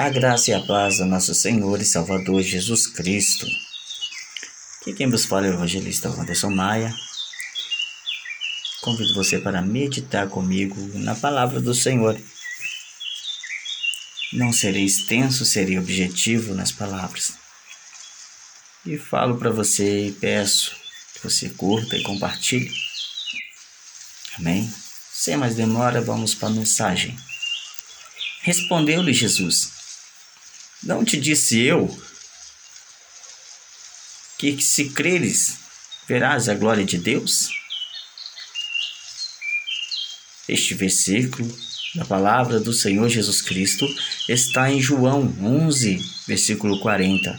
A graça e a paz do nosso Senhor e Salvador Jesus Cristo. Aqui quem vos fala é o evangelista Anderson Maia. Convido você para meditar comigo na palavra do Senhor. Não serei extenso, serei objetivo nas palavras. E falo para você e peço que você curta e compartilhe. Amém? Sem mais demora, vamos para a mensagem. Respondeu-lhe Jesus: não te disse eu que se creres, verás a glória de Deus? Este versículo da palavra do Senhor Jesus Cristo está em João 11, versículo 40.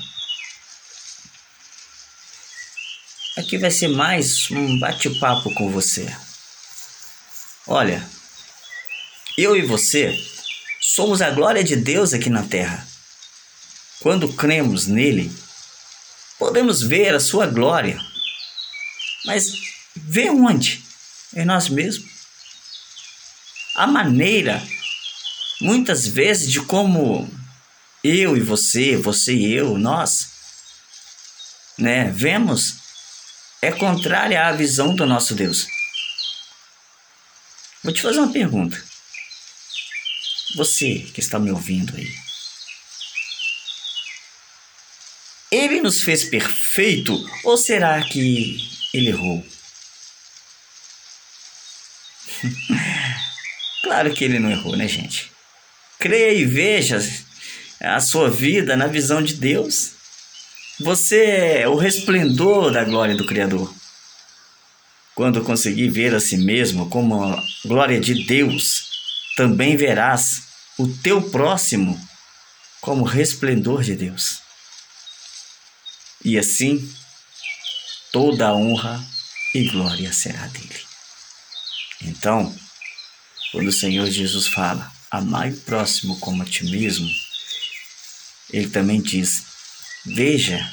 Aqui vai ser mais um bate-papo com você. Olha, eu e você somos a glória de Deus aqui na terra. Quando cremos nele, podemos ver a sua glória. Mas ver onde? Em nós mesmos. A maneira, muitas vezes, de como eu e você, você e eu, nós, né, vemos, é contrária à visão do nosso Deus. Vou te fazer uma pergunta. Você que está me ouvindo aí, Ele nos fez perfeito ou será que ele errou? claro que ele não errou, né, gente? Creia e veja a sua vida na visão de Deus. Você é o resplendor da glória do Criador. Quando conseguir ver a si mesmo como a glória de Deus, também verás o teu próximo como resplendor de Deus e assim toda a honra e glória será dele. Então, quando o Senhor Jesus fala, amai o próximo como a ti mesmo, ele também diz, veja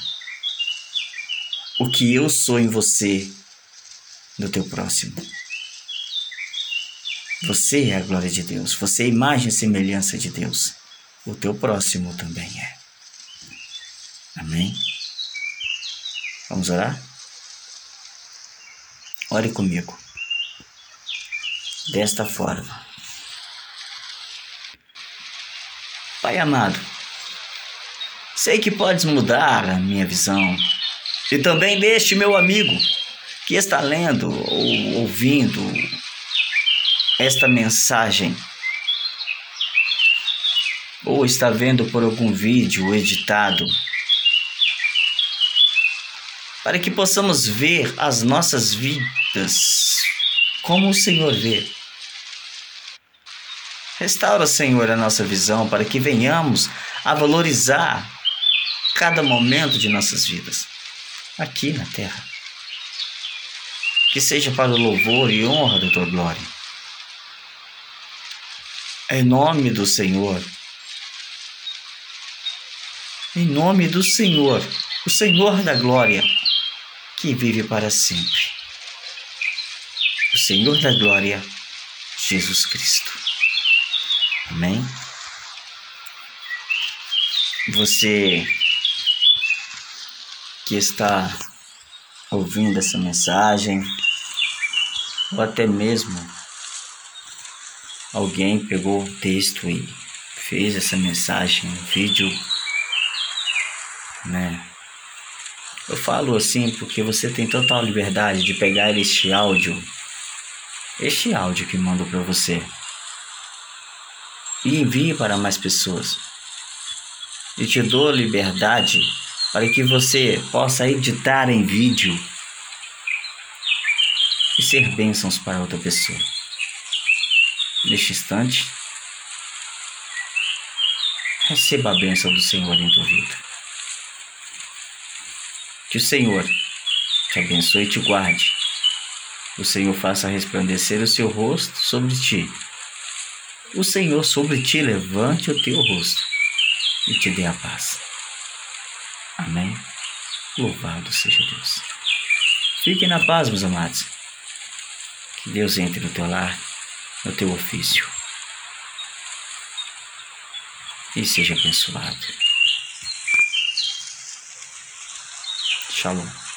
o que eu sou em você, no teu próximo. Você é a glória de Deus, você é a imagem e semelhança de Deus. O teu próximo também é. Amém? Vamos orar? Ore comigo. Desta forma. Pai amado, sei que podes mudar a minha visão e também deste meu amigo que está lendo ou ouvindo esta mensagem ou está vendo por algum vídeo editado para que possamos ver as nossas vidas como o Senhor vê. Restaura, Senhor, a nossa visão para que venhamos a valorizar cada momento de nossas vidas aqui na terra. Que seja para o louvor e honra da tua glória. Em nome do Senhor. Em nome do Senhor, o Senhor da glória que vive para sempre. O Senhor da Glória, Jesus Cristo. Amém? Você que está ouvindo essa mensagem, ou até mesmo alguém pegou o texto e fez essa mensagem, um vídeo, né? Eu falo assim porque você tem total liberdade de pegar este áudio, este áudio que mando para você, e envie para mais pessoas. E te dou liberdade para que você possa editar em vídeo e ser bênçãos para outra pessoa. Neste instante, receba a bênção do Senhor em tua vida. Que o Senhor te abençoe e te guarde. O Senhor faça resplandecer o seu rosto sobre ti. O Senhor sobre ti levante o teu rosto e te dê a paz. Amém. Louvado seja Deus. Fiquem na paz, meus amados. Que Deus entre no teu lar, no teu ofício. e seja abençoado. 沙龙。